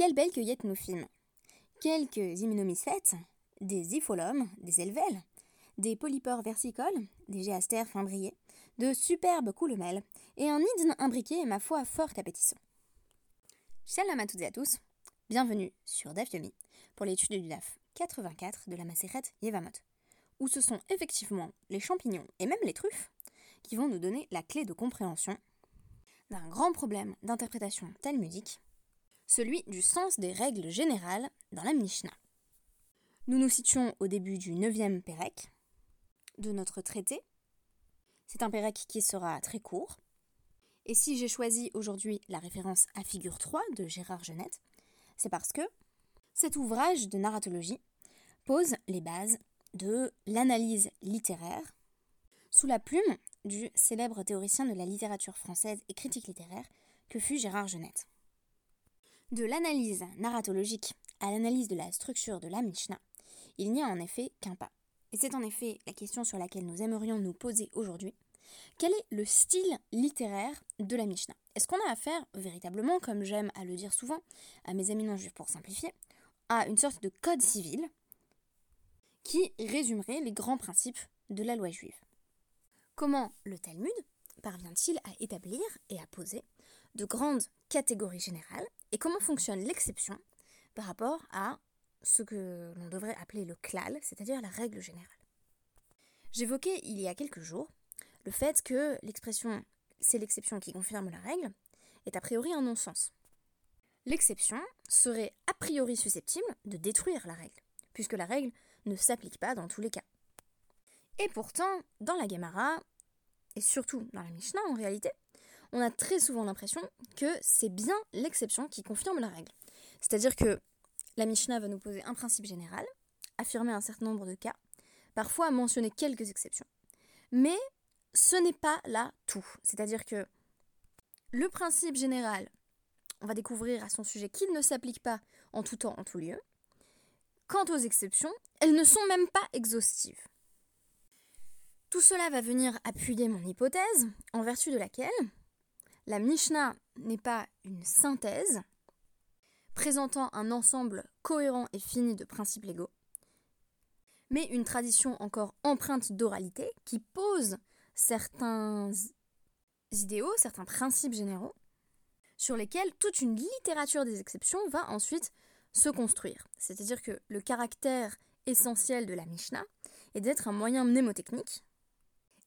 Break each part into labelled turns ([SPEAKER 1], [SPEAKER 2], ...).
[SPEAKER 1] Quelle belle cueillette nous filme Quelques immunomycètes, des ipholomes, des élevelles, des polypores versicoles, des géastères fin de superbes coulemelles et un nid imbriqué, ma foi, fort appétissant. Shalom à toutes et à tous, bienvenue sur DAF Yomi pour l'étude du DAF 84 de la macérette Yevamot, où ce sont effectivement les champignons et même les truffes qui vont nous donner la clé de compréhension d'un grand problème d'interprétation talmudique, celui du sens des règles générales dans la Mishnah. Nous nous situons au début du 9e Pérec de notre traité. C'est un Pérec qui sera très court. Et si j'ai choisi aujourd'hui la référence à figure 3 de Gérard Genette, c'est parce que cet ouvrage de narratologie pose les bases de l'analyse littéraire sous la plume du célèbre théoricien de la littérature française et critique littéraire que fut Gérard Genette. De l'analyse narratologique à l'analyse de la structure de la Mishnah, il n'y a en effet qu'un pas. Et c'est en effet la question sur laquelle nous aimerions nous poser aujourd'hui. Quel est le style littéraire de la Mishnah? Est-ce qu'on a affaire véritablement, comme j'aime à le dire souvent à mes amis non juifs pour simplifier, à une sorte de code civil qui résumerait les grands principes de la loi juive? Comment le Talmud parvient-il à établir et à poser de grandes catégories générales et comment fonctionne l'exception par rapport à ce que l'on devrait appeler le klal, c'est-à-dire la règle générale? J'évoquais il y a quelques jours le fait que l'expression c'est l'exception qui confirme la règle est a priori un non-sens. L'exception serait a priori susceptible de détruire la règle, puisque la règle ne s'applique pas dans tous les cas. Et pourtant, dans la Gemara, et surtout dans la Mishnah en réalité, on a très souvent l'impression que c'est bien l'exception qui confirme la règle. C'est-à-dire que la Mishnah va nous poser un principe général, affirmer un certain nombre de cas, parfois mentionner quelques exceptions. Mais ce n'est pas là tout. C'est-à-dire que le principe général, on va découvrir à son sujet qu'il ne s'applique pas en tout temps, en tout lieu. Quant aux exceptions, elles ne sont même pas exhaustives. Tout cela va venir appuyer mon hypothèse, en vertu de laquelle la Mishnah n'est pas une synthèse présentant un ensemble cohérent et fini de principes légaux, mais une tradition encore empreinte d'oralité qui pose certains idéaux, certains principes généraux, sur lesquels toute une littérature des exceptions va ensuite se construire. C'est-à-dire que le caractère essentiel de la Mishnah est d'être un moyen mnémotechnique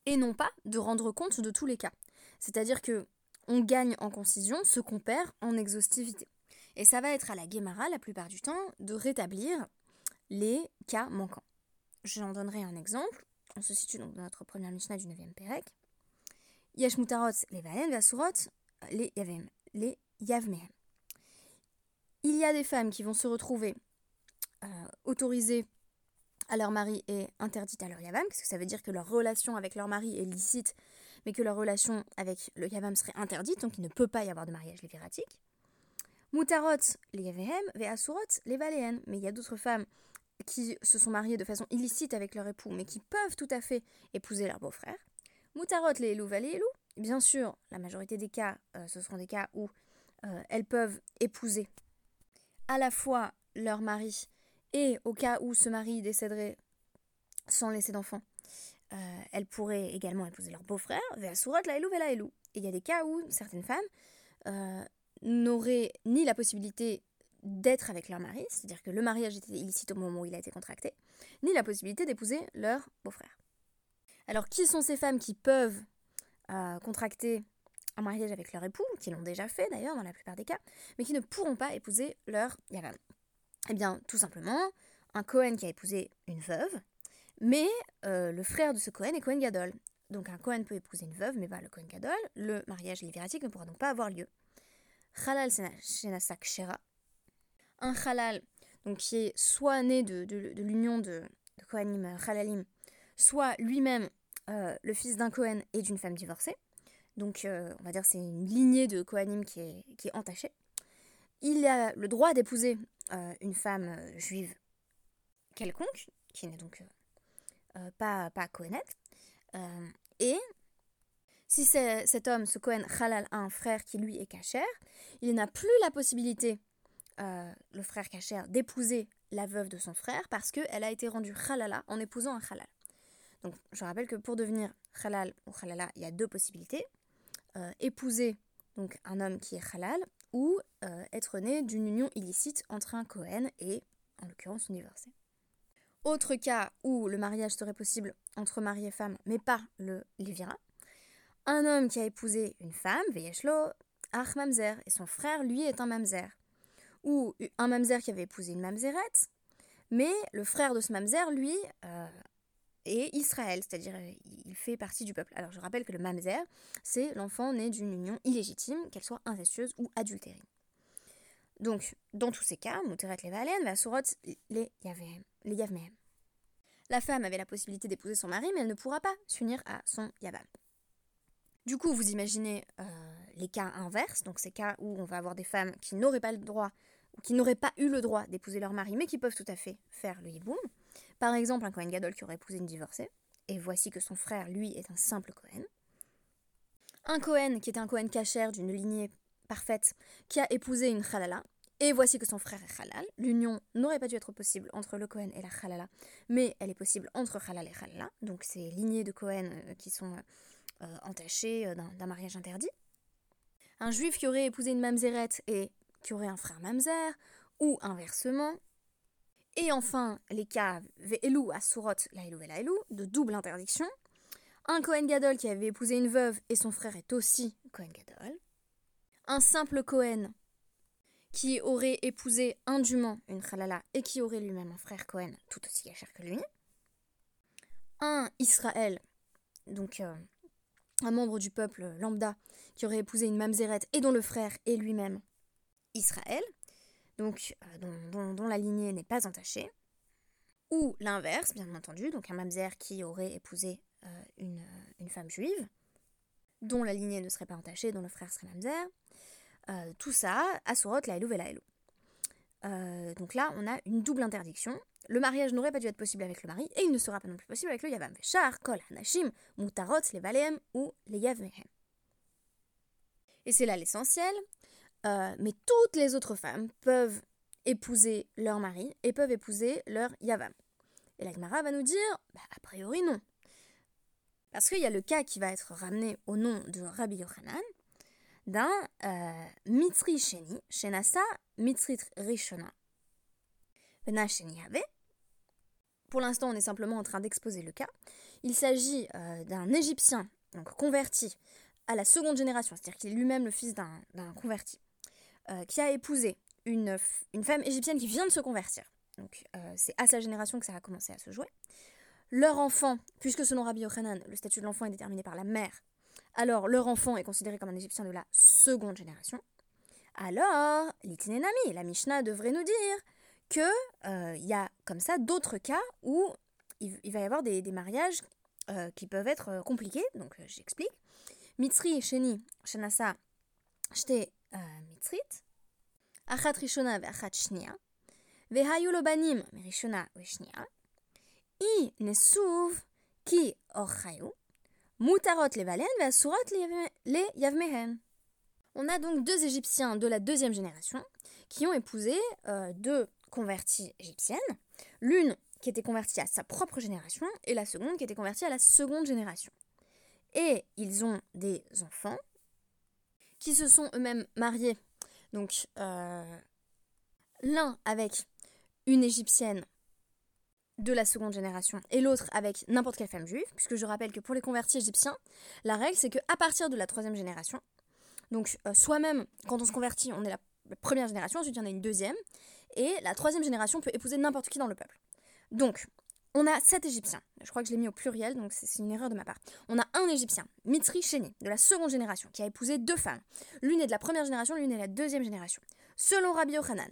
[SPEAKER 1] et non pas de rendre compte de tous les cas. C'est-à-dire que on gagne en concision ce qu'on perd en exhaustivité. Et ça va être à la Guémara, la plupart du temps, de rétablir les cas manquants. J'en donnerai un exemple. On se situe donc dans notre première Mishnah du 9e Pérec. Yesh les Vasurot, les les Yavmehem. Il y a des femmes qui vont se retrouver euh, autorisées à leur mari est interdite à leur yavam, parce que ça veut dire que leur relation avec leur mari est licite, mais que leur relation avec le yavam serait interdite, donc il ne peut pas y avoir de mariage léviratique. Mutarot les yavehem, ve'asurot les valéen. Mais il y a d'autres femmes qui se sont mariées de façon illicite avec leur époux, mais qui peuvent tout à fait épouser leur beau-frère. Mutarot les elou valéelou. Bien sûr, la majorité des cas, euh, ce seront des cas où euh, elles peuvent épouser à la fois leur mari et au cas où ce mari décéderait sans laisser d'enfant, euh, elle pourrait également épouser leur beau-frère, Veasurat la elou la elou. Et il y a des cas où certaines femmes euh, n'auraient ni la possibilité d'être avec leur mari, c'est-à-dire que le mariage était illicite au moment où il a été contracté, ni la possibilité d'épouser leur beau-frère. Alors qui sont ces femmes qui peuvent euh, contracter un mariage avec leur époux, qui l'ont déjà fait d'ailleurs dans la plupart des cas, mais qui ne pourront pas épouser leur eh bien, tout simplement, un Cohen qui a épousé une veuve, mais euh, le frère de ce Cohen est Cohen Gadol. Donc un Cohen peut épouser une veuve, mais pas le Cohen Gadol. Le mariage léviratique ne pourra donc pas avoir lieu. Halal Shenasak Shera. Un halal, qui est soit né de, l'union de, de Kohanim Halalim, soit lui-même euh, le fils d'un Cohen et d'une femme divorcée. Donc euh, on va dire c'est une lignée de Kohanim qui est entachée. Il a le droit d'épouser euh, une femme euh, juive quelconque, qui n'est donc euh, pas, pas et si cet homme, ce Kohen Halal, a un frère qui lui est cachère, il n'a plus la possibilité le frère Kacher d'épouser la veuve de son frère parce qu'elle a été rendue halala en épousant un halal. Donc je rappelle que pour devenir halal ou halala, il y a deux possibilités. épouser donc un homme qui est halal ou être né d'une union illicite entre un Cohen et, en l'occurrence, une divorcée. Autre cas où le mariage serait possible entre mari et femme, mais pas le Livira. Un homme qui a épousé une femme, Veyeshlo, Ach Mamzer, et son frère, lui, est un Mamzer. Ou un Mamzer qui avait épousé une Mamzerette, mais le frère de ce Mamzer, lui, euh, est Israël, c'est-à-dire il fait partie du peuple. Alors je rappelle que le Mamzer, c'est l'enfant né d'une union illégitime, qu'elle soit incestueuse ou adultérine. Donc, dans tous ces cas, Mouteret les Valen, Vasurot les Yavmehem. La femme avait la possibilité d'épouser son mari, mais elle ne pourra pas s'unir à son Yavam. Du coup, vous imaginez euh, les cas inverses, donc ces cas où on va avoir des femmes qui n'auraient pas le droit, ou qui n'auraient pas eu le droit d'épouser leur mari, mais qui peuvent tout à fait faire le. Par exemple, un Cohen Gadol qui aurait épousé une divorcée, et voici que son frère, lui, est un simple Cohen. Un Cohen qui était un Cohen cachère d'une lignée parfaite, qui a épousé une Khalala, et voici que son frère est halal. L'union n'aurait pas dû être possible entre le Cohen et la halala, mais elle est possible entre halal et halala. Donc ces lignées de Cohen euh, qui sont euh, entachées euh, d'un mariage interdit. Un juif qui aurait épousé une mamzeret et qui aurait un frère mamzer, ou inversement. Et enfin, les cas asurot laïlou ve'laïlou, de double interdiction. Un Cohen Gadol qui avait épousé une veuve et son frère est aussi Cohen Gadol. Un simple Cohen qui aurait épousé indûment une Khalala et qui aurait lui-même un frère Cohen tout aussi cher que lui. Un Israël, donc euh, un membre du peuple lambda, qui aurait épousé une Mamzeret et dont le frère est lui-même Israël, donc euh, dont, la lignée n'est pas entachée. Ou l'inverse, bien entendu, donc un Mamzer qui aurait épousé euh, une, une, femme juive, dont la lignée ne serait pas entachée, dont le frère serait Mamzer. Euh, tout ça, Asurot, la Elou, euh, donc là, on a une double interdiction. Le mariage n'aurait pas dû être possible avec le mari, et il ne sera pas non plus possible avec le Yavam. Char, Kol, Hanashim, Mutarot, les ou les Yavmehem. Et c'est là l'essentiel. Euh, mais toutes les autres femmes peuvent épouser leur mari et peuvent épouser leur Yavam. Et la Gemara va nous dire, bah, a priori non. Parce qu'il y a le cas qui va être ramené au nom de Rabbi Yochanan, d'un euh, Mitzri Sheni, Shenasa Mitzrit Rishona. Pour l'instant, on est simplement en train d'exposer le cas. Il s'agit euh, d'un Égyptien, donc converti à la seconde génération, c'est-à-dire qu'il est lui-même le fils d'un converti, euh, qui a épousé une, une, femme égyptienne qui vient de se convertir. Donc c'est à sa génération que ça a commencé à se jouer. Leur enfant, puisque selon Rabbi Yochanan, le statut de l'enfant est déterminé par la mère, alors leur enfant est considéré comme un Égyptien de la seconde génération, alors l'itinénami, la Mishnah devrait nous dire que euh, il y a comme ça d'autres cas où il, va y avoir des, mariages euh, qui peuvent être euh, compliqués. Donc j'explique. Mitzri, Sheni, Shenasa, Shte Achat Shnia, Vehayu Lobanim Rishona Veshnia, I Nesuv Ki Orchayu, Mutarot les Valen, Surat les Yavmehen. On a donc deux Égyptiens de la deuxième génération qui ont épousé euh, deux converties égyptiennes. L'une qui était convertie à sa propre génération et la seconde qui était convertie à la seconde génération. Et ils ont des enfants qui se sont eux-mêmes mariés. Donc euh, l'un avec une égyptienne de la seconde génération et l'autre avec n'importe quelle femme juive, puisque je rappelle que pour les convertis égyptiens, la règle c'est qu'à partir de la troisième génération, donc euh, soi-même quand on se convertit, on est la, première génération, ensuite il y en a une deuxième, et la troisième génération peut épouser n'importe qui dans le peuple. Donc, on a sept Égyptiens. Je crois que je l'ai mis au pluriel, donc c'est une erreur de ma part. On a un Égyptien, Mitri Chéni, de la seconde génération, qui a épousé deux femmes. L'une est de la première génération, l'une est de la deuxième génération. Selon Rabbi Yochanan,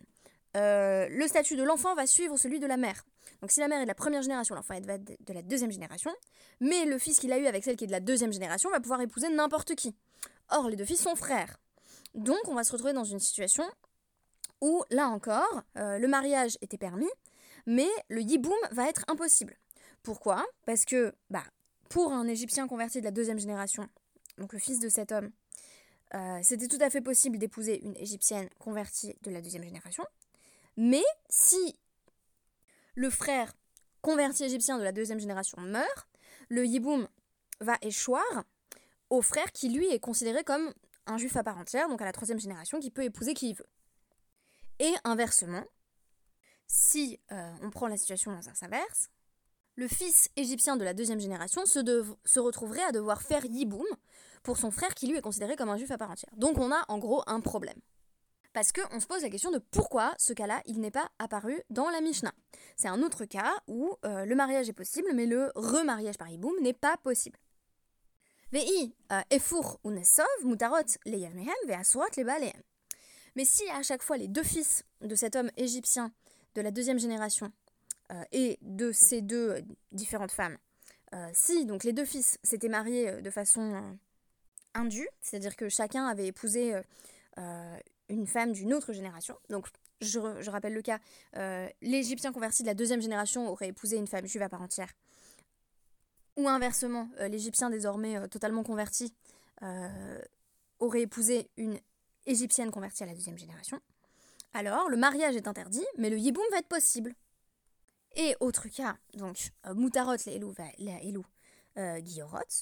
[SPEAKER 1] euh, le statut de l'enfant va suivre celui de la mère. Donc si la mère est de la première génération, l'enfant est de la deuxième génération, mais le fils qu'il a eu avec celle qui est de la deuxième génération va pouvoir épouser n'importe qui. Or, les deux fils sont frères. Donc on va se retrouver dans une situation où, là encore, euh, le mariage était permis, mais le yiboum va être impossible. Pourquoi? Parce que, bah, pour un Égyptien converti de la deuxième génération, donc le fils de cet homme, euh, c'était tout à fait possible d'épouser une égyptienne convertie de la deuxième génération. Mais si le frère converti égyptien de la deuxième génération meurt, le yiboum va échoir au frère qui lui est considéré comme un juif à part entière, donc à la troisième génération, qui peut épouser qui il veut. Et inversement, si euh, on prend la situation dans un inverse, le fils égyptien de la deuxième génération se, retrouverait à devoir faire yiboum pour son frère qui lui est considéré comme un juif à part entière. Donc on a en gros un problème. Parce qu'on se pose la question de pourquoi ce cas-là, il n'est pas apparu dans la Mishnah. C'est un autre cas où euh, le mariage est possible, mais le remariage par yiboum n'est pas possible. Vei euh, Mais si à chaque fois les deux fils de cet homme égyptien de la deuxième génération euh, et de ces deux différentes femmes, si donc les deux fils s'étaient mariés de façon indue, c'est-à-dire que chacun avait épousé une femme d'une autre génération. Donc, je, rappelle le cas, euh, l'Égyptien converti de la deuxième génération aurait épousé une femme juive à part entière. Ou inversement, euh, l'Égyptien désormais euh, totalement converti aurait épousé une Égyptienne convertie à la deuxième génération. Alors, le mariage est interdit, mais le yiboum va être possible. Et autre cas, donc, Moutarot, la Elou, la Elou,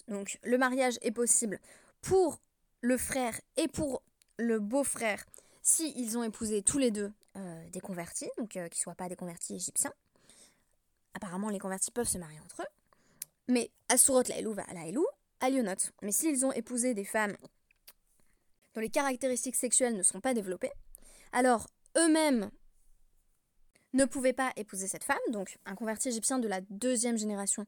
[SPEAKER 1] Donc, le mariage est possible pour le frère et pour le beau-frère si ils ont épousé tous les deux euh, des convertis, donc euh, qu'ils ne soient pas des convertis égyptiens. Apparemment, les convertis peuvent se marier entre eux. Mais Asurot la Elou la Elou, Alionot. Mais s'ils ont épousé des femmes dont les caractéristiques sexuelles ne sont pas développées, alors eux-mêmes ne pouvaient pas épouser cette femme, donc un converti égyptien de la deuxième génération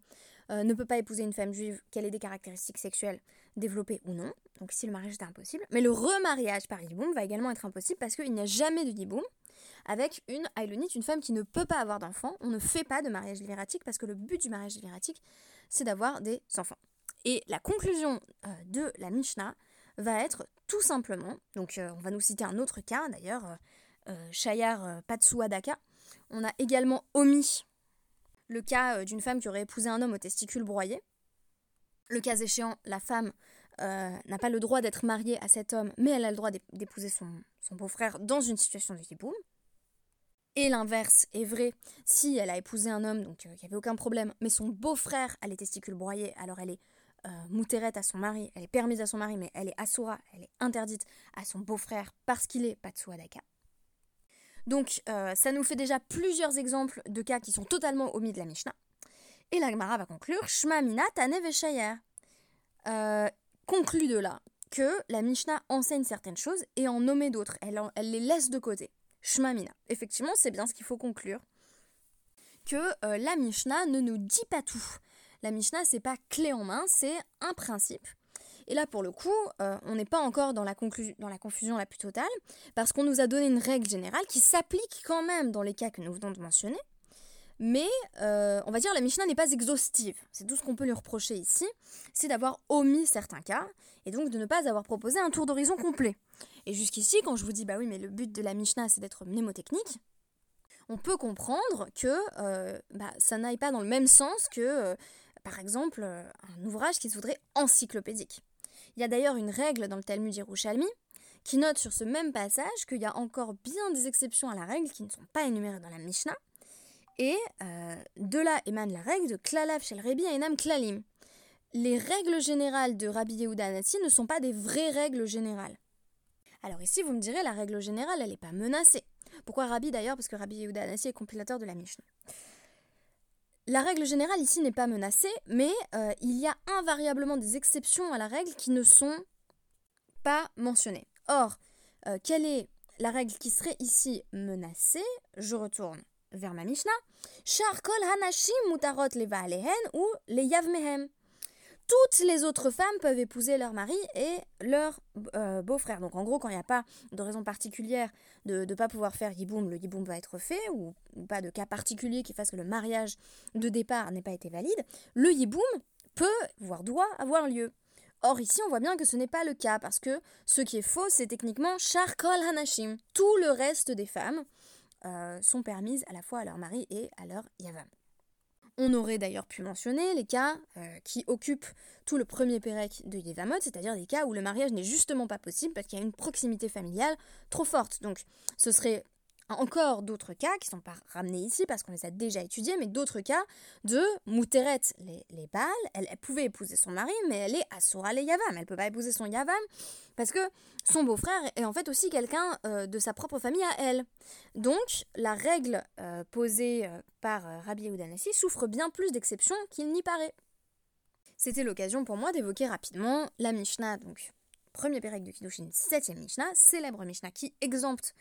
[SPEAKER 1] euh, ne peut pas épouser une femme juive qu'elle ait des caractéristiques sexuelles développées ou non. Donc ici le mariage est impossible. Mais le remariage par Yiboum va également être impossible parce qu'il n'y a jamais de Yiboum avec une Ailonite, une femme qui ne peut pas avoir d'enfants. On ne fait pas de mariage libératique parce que le but du mariage libératique, c'est d'avoir des enfants. Et la conclusion euh, de la Mishnah va être tout simplement, donc euh, on va nous citer un autre cas d'ailleurs, Shayar Patsuadaka. On a également omis le cas euh, d'une femme qui aurait épousé un homme aux testicules broyés. Le cas échéant, la femme euh, n'a pas le droit d'être mariée à cet homme, mais elle a le droit d'épouser son, beau-frère dans une situation de hiboum. Et l'inverse est vrai si elle a épousé un homme, donc euh, il n'y avait aucun problème, mais son beau-frère a les testicules broyés, alors elle est euh, à son mari, elle est permise à son mari, mais elle est assoura, elle est interdite à son beau-frère parce qu'il est Patsuadaka. Donc euh, ça nous fait déjà plusieurs exemples de cas qui sont totalement omis de la Mishnah. Et la Gemara va conclure Shma Mina Tane euh, conclut de là que la Mishnah enseigne certaines choses et en nomme d'autres. Elle, elle, les laisse de côté. Shma Mina. Effectivement, c'est bien ce qu'il faut conclure. Que euh, la Mishnah ne nous dit pas tout. La Mishnah, c'est pas clé en main, c'est un principe et là, pour le coup, euh, on n'est pas encore dans la, confusion la plus totale, parce qu'on nous a donné une règle générale qui s'applique quand même dans les cas que nous venons de mentionner. Mais euh, on va dire la Mishnah n'est pas exhaustive. C'est tout ce qu'on peut lui reprocher ici, c'est d'avoir omis certains cas et donc de ne pas avoir proposé un tour d'horizon complet. Et jusqu'ici, quand je vous dis bah oui, mais le but de la Mishnah c'est d'être mnémotechnique, on peut comprendre que euh, bah, ça n'aille pas dans le même sens que, par exemple, un ouvrage qui se voudrait encyclopédique. Il y a d'ailleurs une règle dans le Talmud Yerushalmi qui note sur ce même passage qu'il y a encore bien des exceptions à la règle qui ne sont pas énumérées dans la Mishnah. Et euh, de là émane la règle de Klalav Shel Rebi Enam Klalim. Les règles générales de Rabbi Yehuda Anassi ne sont pas des vraies règles générales. Alors ici, vous me direz, la règle générale, elle n'est pas menacée. Pourquoi Rabbi d'ailleurs? Parce que Rabbi Yehuda Anassi est compilateur de la Mishnah. La règle générale ici n'est pas menacée, mais euh, il y a invariablement des exceptions à la règle qui ne sont pas mentionnées. Or, euh, quelle est la règle qui serait ici menacée? Je retourne vers ma Mishnah. Kol les yavmehem toutes les autres femmes peuvent épouser leur mari et leur euh, beau-frère. Donc en gros, quand il n'y a pas de raison particulière de ne pas pouvoir faire yiboum, le yiboum va être fait, ou, pas de cas particulier qui fasse que le mariage de départ n'ait pas été valide, le yiboum peut, voire doit, avoir lieu. Or ici, on voit bien que ce n'est pas le cas, parce que ce qui est faux, c'est techniquement kol hanashim. Tout le reste des femmes euh, sont permises à la fois à leur mari et à leur yavam. On aurait d'ailleurs pu mentionner les cas euh, qui occupent tout le premier pérec de Yevamot, c'est-à-dire des cas où le mariage n'est justement pas possible parce qu'il y a une proximité familiale trop forte. Donc ce serait encore d'autres cas qui ne sont pas ramenés ici parce qu'on les a déjà étudiés, mais d'autres cas de Mouteret, les, les elle, pouvait épouser son mari, mais elle est Asura les Yavam, elle ne peut pas épouser son Yavam parce que son beau-frère est en fait aussi quelqu'un euh, de sa propre famille à elle. Donc la règle euh, posée euh, par Rabbi Yehudanassi souffre bien plus d'exceptions qu'il n'y paraît. C'était l'occasion pour moi d'évoquer rapidement la Mishnah, donc premier pérec de Kiddushin, septième Mishnah, célèbre Mishnah qui exempte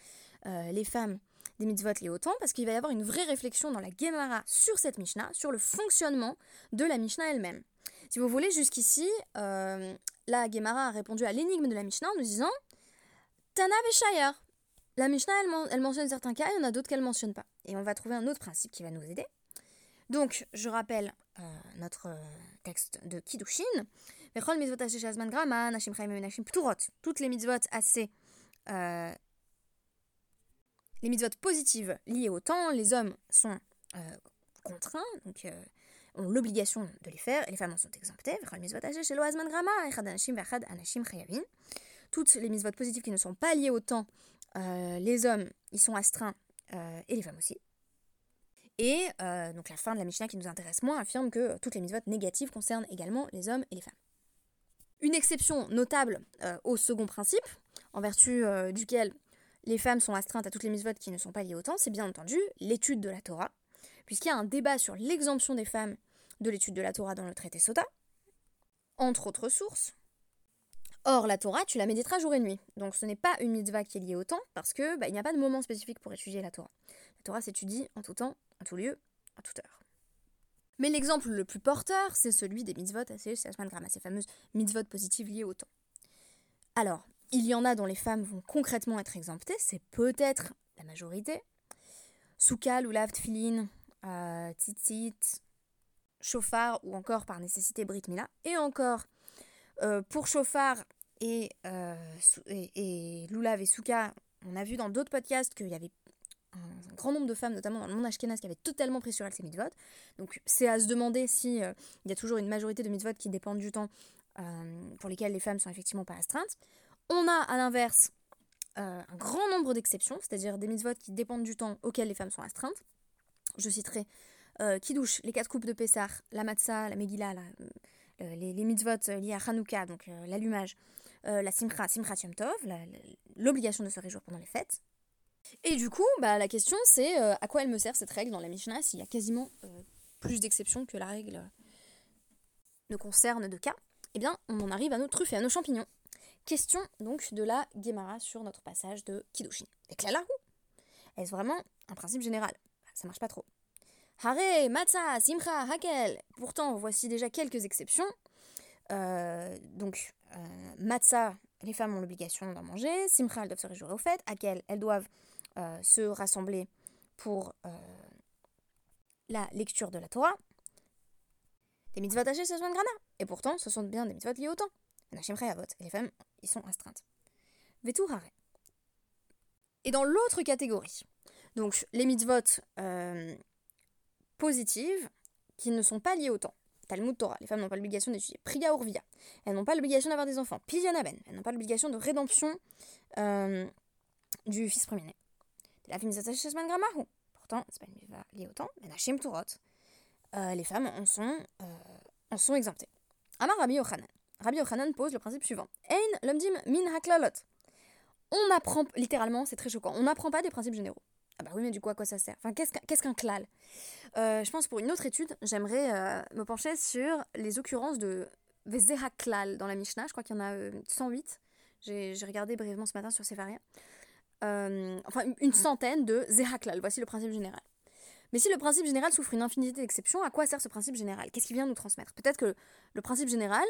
[SPEAKER 1] euh, les femmes des mitzvot les autant, parce qu'il va y avoir une vraie réflexion dans la Gemara sur cette Mishnah, sur le fonctionnement de la Mishnah elle-même. Si vous voulez, jusqu'ici, euh, la Gemara a répondu à l'énigme de la Mishnah en nous disant Tana Veshayar. La Mishnah, elle, mentionne certains cas, il y en a d'autres qu'elle ne mentionne pas. Et on va trouver un autre principe qui va nous aider. Donc, je rappelle euh, notre texte de Kiddushin. Toutes les mitzvot assez les mitzvot positives liées au temps, les hommes sont euh, contraints, donc euh, ont l'obligation de les faire, et les femmes en sont exemptées. Toutes les mitzvot positives qui ne sont pas liées au temps, euh, les hommes, ils sont astreints, et les femmes aussi. Et donc la fin de la Mishnah qui nous intéresse moins affirme que toutes les mitzvot négatives concernent également les hommes et les femmes. Une exception notable au second principe, en vertu duquel les femmes sont astreintes à toutes les mises-votes qui ne sont pas liées au temps, c'est bien entendu l'étude de la Torah, puisqu'il y a un débat sur l'exemption des femmes de l'étude de la Torah dans le traité Sota, entre autres sources. Or, la Torah, tu la méditeras jour et nuit. Donc ce n'est pas une mitzvah qui est liée au temps, parce que bah, il n'y a pas de moment spécifique pour étudier la Torah. La Torah s'étudie en tout temps, en tout lieu, à toute heure. Mais l'exemple le plus porteur, c'est celui des mitzvot, c'est ces fameuses mitzvot positives liées au temps. Alors, il y en a dont les femmes vont concrètement être exemptées, c'est peut-être la majorité. Soukal ou Tfilin, euh, Tzitzit, Chauffard ou encore par nécessité Brit Mila. Et encore, euh, pour Chauffard et, euh, et, Souka, on a vu dans d'autres podcasts qu'il y avait un, grand nombre de femmes, notamment dans le monde ashkénaze, qui avaient totalement pris sur elles ces mitzvot. Donc c'est à se demander si il y a toujours une majorité de mitzvot qui dépendent du temps pour lesquels les femmes sont effectivement pas astreintes. On a à l'inverse euh, un grand nombre d'exceptions, c'est-à-dire des mitzvot qui dépendent du temps auquel les femmes sont astreintes. Je citerai euh, Kiddush, les quatre coupes de Pessah, la Matzah, la Megillah, euh, les, mitzvot liés à Hanouka, donc l'allumage, la Simcha, Simcha Yom Tov, l'obligation de se réjouir pendant les fêtes. Et du coup, bah, la question c'est à quoi elle me sert cette règle dans la Mishnah s'il y a quasiment plus d'exceptions que la règle ne concerne de cas? Eh bien, on en arrive à nos truffes et à nos champignons. Question donc de la Gemara sur notre passage de Kiddushin. Et Klalahu Est-ce vraiment un principe général? Bah, Ça marche pas trop. Hare, Matza, Simcha, Hakel Pourtant, voici déjà quelques exceptions. Euh, donc, euh, Matzah, les femmes ont l'obligation d'en manger. Simcha, elles doivent se réjouir au fait. Hakel, elles doivent euh, se rassembler pour euh, la lecture de la Torah. Des mitzvot hachées, ce sont de grana. Et pourtant, ce sont bien des mitzvot liés au temps. Et les femmes, ils sont astreintes. Et dans l'autre catégorie, donc les mitzvot euh, positives qui ne sont pas liées au temps. Talmud Torah, les femmes n'ont pas l'obligation d'étudier. Priya Urvia, elles n'ont pas l'obligation d'avoir des enfants. Pidionaben, elles n'ont pas l'obligation de rédemption euh, du fils premier-né. La Pourtant, c'est pas une mitzvah liée au temps. Euh, les femmes en sont, en sont exemptées. Amar Rabbi Yochanan. Rabbi Yochanan pose le principe suivant. Ein lomdim min haklalot. On apprend, littéralement, c'est très choquant, on n'apprend pas des principes généraux. Ah bah oui, mais du coup, à quoi ça sert? Enfin, qu'est-ce qu'un klal? Euh, Je pense pour une autre étude, j'aimerais euh, me pencher sur les occurrences de klal dans la Mishnah. Je crois qu'il y en a 108. Euh, j'ai regardé brièvement ce matin sur Sefaria. enfin, une centaine de Zehaklal. Voici le principe général. Mais si le principe général souffre une infinité d'exceptions, à quoi sert ce principe général? Qu'est-ce qu'il vient nous transmettre? Peut-être que le principe général,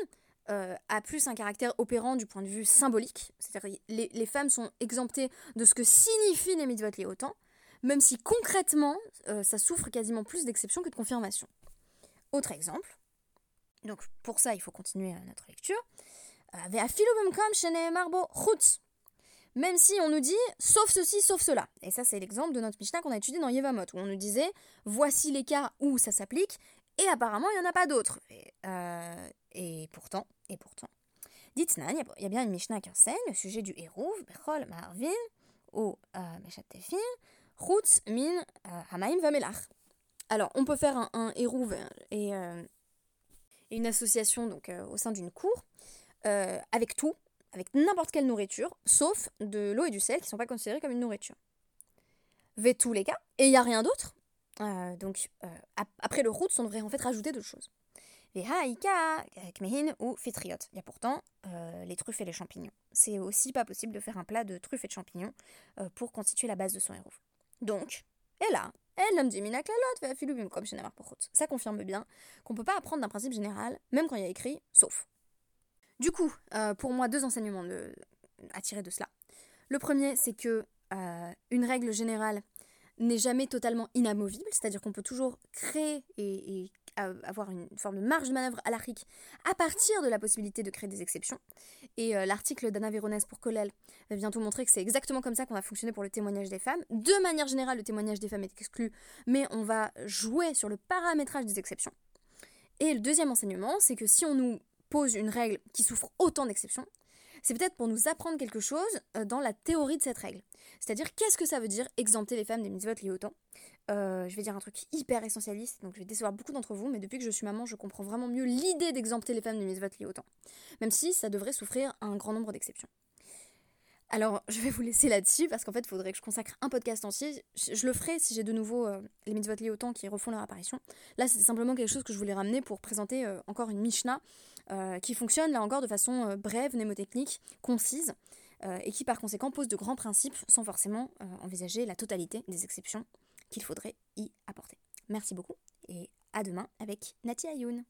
[SPEAKER 1] euh, a plus un caractère opérant du point de vue symbolique, c'est-à-dire les, les femmes sont exemptées de ce que signifient les mitzvot liés au temps, même si concrètement euh, ça souffre quasiment plus d'exceptions que de confirmations. Autre exemple, donc pour ça il faut continuer notre lecture. même si on nous dit sauf ceci, sauf cela. Et ça, c'est l'exemple de notre Mishnah qu'on a étudié dans Yevamot, où on nous disait voici les cas où ça s'applique, et apparemment, il n'y en a pas d'autres. Et, euh, pourtant, et pourtant. Il y a bien une Mishnah qui enseigne le sujet du Hérouv, Bechol, Marvin, ou euh, Meshat Tefin, Chutz, Min, euh, Hamaim, Vamelach. Alors, on peut faire un, un Hérouv et, une association donc, au sein d'une cour, avec tout, avec n'importe quelle nourriture, sauf de l'eau et du sel qui ne sont pas considérés comme une nourriture. V tous les cas, et il n'y a rien d'autre. Euh, donc, euh, après le route, on devrait en fait rajouter d'autres choses. Vehaïka, kmehin ou fitriot. Il y a pourtant euh, les truffes et les champignons. C'est aussi pas possible de faire un plat de truffes et de champignons pour constituer la base de son héros. Donc, et là, ça confirme bien qu'on peut pas apprendre d'un principe général, même quand il y a écrit sauf. Du coup, euh, pour moi, deux enseignements à tirer de cela. Le premier, c'est que euh, une règle générale n'est jamais totalement inamovible, c'est-à-dire qu'on peut toujours créer et, avoir une forme de marge de manœuvre à l'Afrique à partir de la possibilité de créer des exceptions. Et euh, l'article d'Anna Véronèse pour Colel va bientôt montrer que c'est exactement comme ça qu'on va fonctionner pour le témoignage des femmes. De manière générale, le témoignage des femmes est exclu, mais on va jouer sur le paramétrage des exceptions. Et le deuxième enseignement, c'est que si on nous pose une règle qui souffre autant d'exceptions, c'est peut-être pour nous apprendre quelque chose euh, dans la théorie de cette règle. C'est-à-dire, qu'est-ce que ça veut dire exempter les femmes des mitzvot liées au temps? Euh, Je vais dire un truc hyper essentialiste, donc je vais décevoir beaucoup d'entre vous, mais depuis que je suis maman, je comprends vraiment mieux l'idée d'exempter les femmes des mitzvot liées au temps. Même si ça devrait souffrir un grand nombre d'exceptions. Alors, je vais vous laisser là-dessus parce qu'en fait, il faudrait que je consacre un podcast entier. Je, le ferai si j'ai de nouveau euh, les mitzvot liés au temps qui refont leur apparition. Là, c'est simplement quelque chose que je voulais ramener pour présenter encore une Mishnah qui fonctionne là encore de façon euh, brève, mnémotechnique, concise, euh, et qui par conséquent pose de grands principes sans forcément envisager la totalité des exceptions qu'il faudrait y apporter. Merci beaucoup et à demain avec Natia Ayoun.